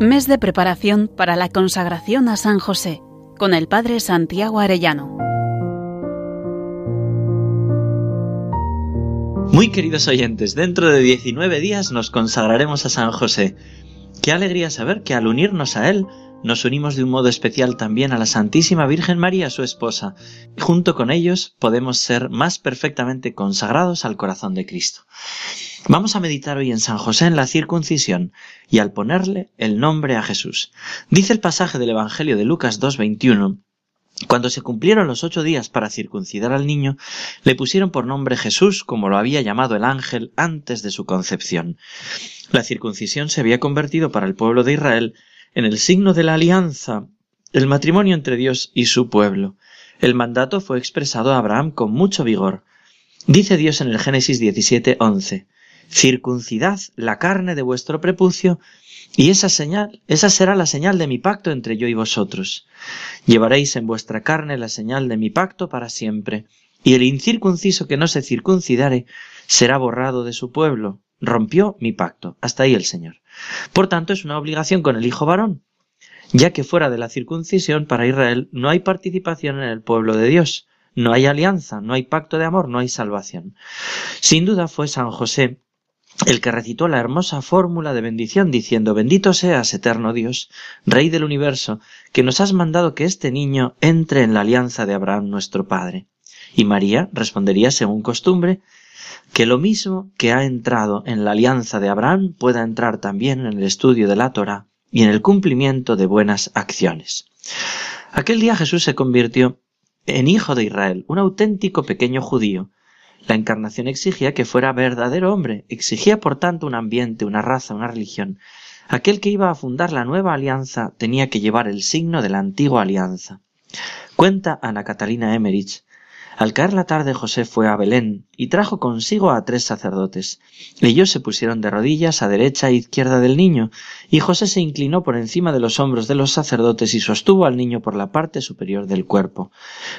Mes de preparación para la consagración a San José con el Padre Santiago Arellano. Muy queridos oyentes, dentro de 19 días nos consagraremos a San José. Qué alegría saber que al unirnos a Él nos unimos de un modo especial también a la Santísima Virgen María, su esposa, y junto con ellos podemos ser más perfectamente consagrados al corazón de Cristo. Vamos a meditar hoy en San José en la circuncisión y al ponerle el nombre a Jesús. Dice el pasaje del Evangelio de Lucas 2.21 cuando se cumplieron los ocho días para circuncidar al niño, le pusieron por nombre Jesús, como lo había llamado el ángel antes de su concepción. La circuncisión se había convertido para el pueblo de Israel en el signo de la alianza, el matrimonio entre Dios y su pueblo. El mandato fue expresado a Abraham con mucho vigor. Dice Dios en el Génesis 17, 11, circuncidad la carne de vuestro prepucio, y esa señal, esa será la señal de mi pacto entre yo y vosotros. Llevaréis en vuestra carne la señal de mi pacto para siempre, y el incircunciso que no se circuncidare será borrado de su pueblo. Rompió mi pacto. Hasta ahí el Señor. Por tanto, es una obligación con el hijo varón, ya que fuera de la circuncisión para Israel no hay participación en el pueblo de Dios, no hay alianza, no hay pacto de amor, no hay salvación. Sin duda fue San José el que recitó la hermosa fórmula de bendición diciendo Bendito seas, eterno Dios, Rey del universo, que nos has mandado que este niño entre en la alianza de Abraham nuestro Padre. Y María respondería según costumbre que lo mismo que ha entrado en la alianza de Abraham pueda entrar también en el estudio de la Torah y en el cumplimiento de buenas acciones. Aquel día Jesús se convirtió en hijo de Israel, un auténtico pequeño judío. La encarnación exigía que fuera verdadero hombre, exigía por tanto un ambiente, una raza, una religión. Aquel que iba a fundar la nueva alianza tenía que llevar el signo de la antigua alianza. Cuenta Ana Catalina Emmerich al caer la tarde José fue a Belén y trajo consigo a tres sacerdotes. Ellos se pusieron de rodillas a derecha e izquierda del niño, y José se inclinó por encima de los hombros de los sacerdotes y sostuvo al niño por la parte superior del cuerpo.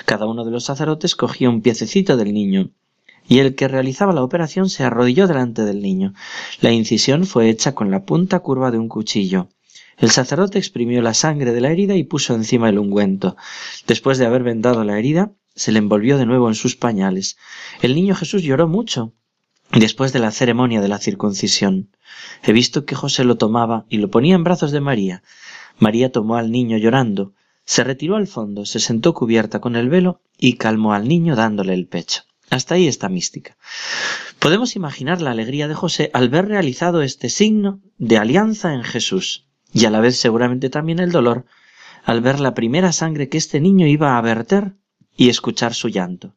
Cada uno de los sacerdotes cogía un piececito del niño, y el que realizaba la operación se arrodilló delante del niño. La incisión fue hecha con la punta curva de un cuchillo. El sacerdote exprimió la sangre de la herida y puso encima el ungüento. Después de haber vendado la herida, se le envolvió de nuevo en sus pañales. El niño Jesús lloró mucho después de la ceremonia de la circuncisión. He visto que José lo tomaba y lo ponía en brazos de María. María tomó al niño llorando, se retiró al fondo, se sentó cubierta con el velo y calmó al niño dándole el pecho. Hasta ahí está mística. Podemos imaginar la alegría de José al ver realizado este signo de alianza en Jesús, y a la vez seguramente también el dolor al ver la primera sangre que este niño iba a verter y escuchar su llanto.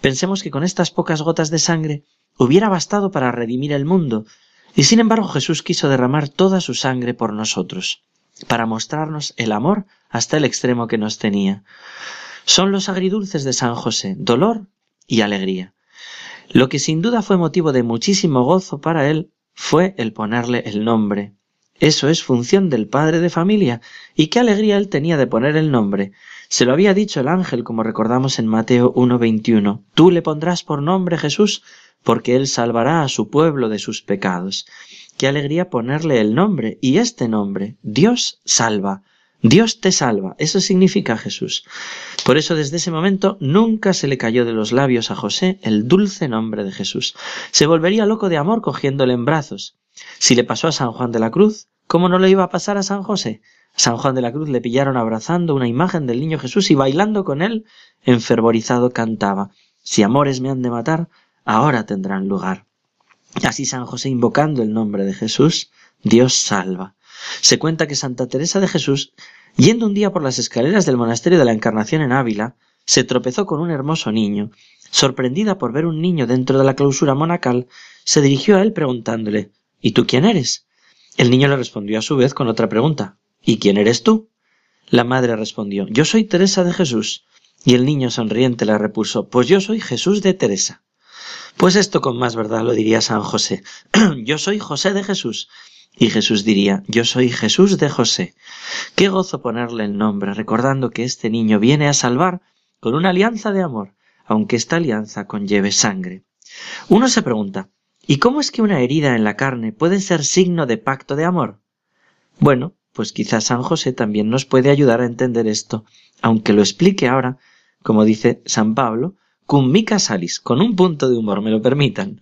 Pensemos que con estas pocas gotas de sangre hubiera bastado para redimir el mundo, y sin embargo Jesús quiso derramar toda su sangre por nosotros, para mostrarnos el amor hasta el extremo que nos tenía. Son los agridulces de San José, dolor y alegría. Lo que sin duda fue motivo de muchísimo gozo para él fue el ponerle el nombre. Eso es función del padre de familia, y qué alegría él tenía de poner el nombre, se lo había dicho el ángel, como recordamos en Mateo 1.21. Tú le pondrás por nombre Jesús, porque él salvará a su pueblo de sus pecados. Qué alegría ponerle el nombre, y este nombre, Dios salva. Dios te salva, eso significa Jesús. Por eso desde ese momento nunca se le cayó de los labios a José el dulce nombre de Jesús. Se volvería loco de amor cogiéndole en brazos. Si le pasó a San Juan de la Cruz, ¿cómo no le iba a pasar a San José? San Juan de la Cruz le pillaron abrazando una imagen del niño Jesús y bailando con él, enfervorizado cantaba, Si amores me han de matar, ahora tendrán lugar. Así San José invocando el nombre de Jesús, Dios salva. Se cuenta que Santa Teresa de Jesús, yendo un día por las escaleras del monasterio de la Encarnación en Ávila, se tropezó con un hermoso niño. Sorprendida por ver un niño dentro de la clausura monacal, se dirigió a él preguntándole ¿Y tú quién eres? El niño le respondió a su vez con otra pregunta ¿Y quién eres tú? La madre respondió Yo soy Teresa de Jesús. Y el niño sonriente le repuso Pues yo soy Jesús de Teresa. Pues esto con más verdad lo diría San José. yo soy José de Jesús. Y Jesús diría, yo soy Jesús de José. Qué gozo ponerle el nombre, recordando que este niño viene a salvar con una alianza de amor, aunque esta alianza conlleve sangre. Uno se pregunta, ¿y cómo es que una herida en la carne puede ser signo de pacto de amor? Bueno, pues quizás San José también nos puede ayudar a entender esto, aunque lo explique ahora, como dice San Pablo, cum mica salis, con un punto de humor, me lo permitan.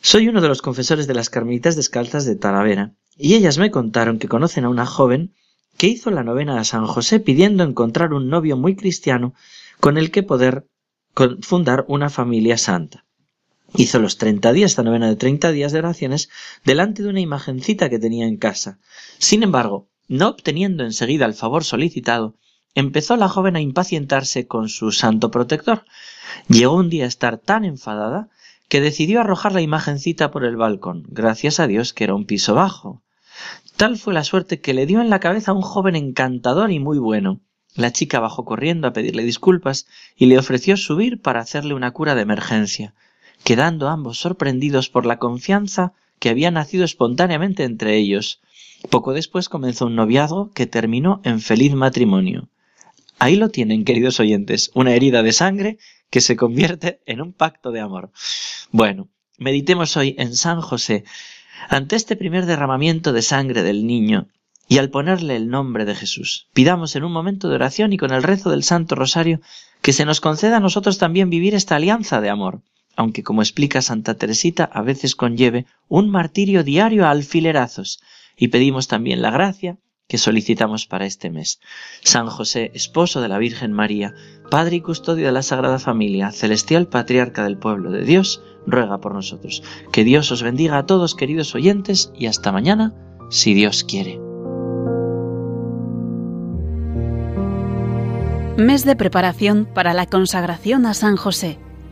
Soy uno de los confesores de las Carmelitas Descalzas de Talavera, y ellas me contaron que conocen a una joven que hizo la novena a San José pidiendo encontrar un novio muy cristiano con el que poder fundar una familia santa. Hizo los 30 días, esta novena de 30 días de oraciones, delante de una imagencita que tenía en casa. Sin embargo, no obteniendo enseguida el favor solicitado, empezó la joven a impacientarse con su santo protector. Llegó un día a estar tan enfadada que decidió arrojar la imagencita por el balcón, gracias a Dios que era un piso bajo. Tal fue la suerte que le dio en la cabeza a un joven encantador y muy bueno. La chica bajó corriendo a pedirle disculpas y le ofreció subir para hacerle una cura de emergencia quedando ambos sorprendidos por la confianza que había nacido espontáneamente entre ellos. Poco después comenzó un noviazgo que terminó en feliz matrimonio. Ahí lo tienen, queridos oyentes, una herida de sangre que se convierte en un pacto de amor. Bueno, meditemos hoy en San José. Ante este primer derramamiento de sangre del niño, y al ponerle el nombre de Jesús, pidamos en un momento de oración y con el rezo del Santo Rosario que se nos conceda a nosotros también vivir esta alianza de amor aunque como explica Santa Teresita a veces conlleve un martirio diario a alfilerazos, y pedimos también la gracia que solicitamos para este mes. San José, esposo de la Virgen María, Padre y custodio de la Sagrada Familia, celestial patriarca del pueblo de Dios, ruega por nosotros. Que Dios os bendiga a todos, queridos oyentes, y hasta mañana, si Dios quiere. Mes de preparación para la consagración a San José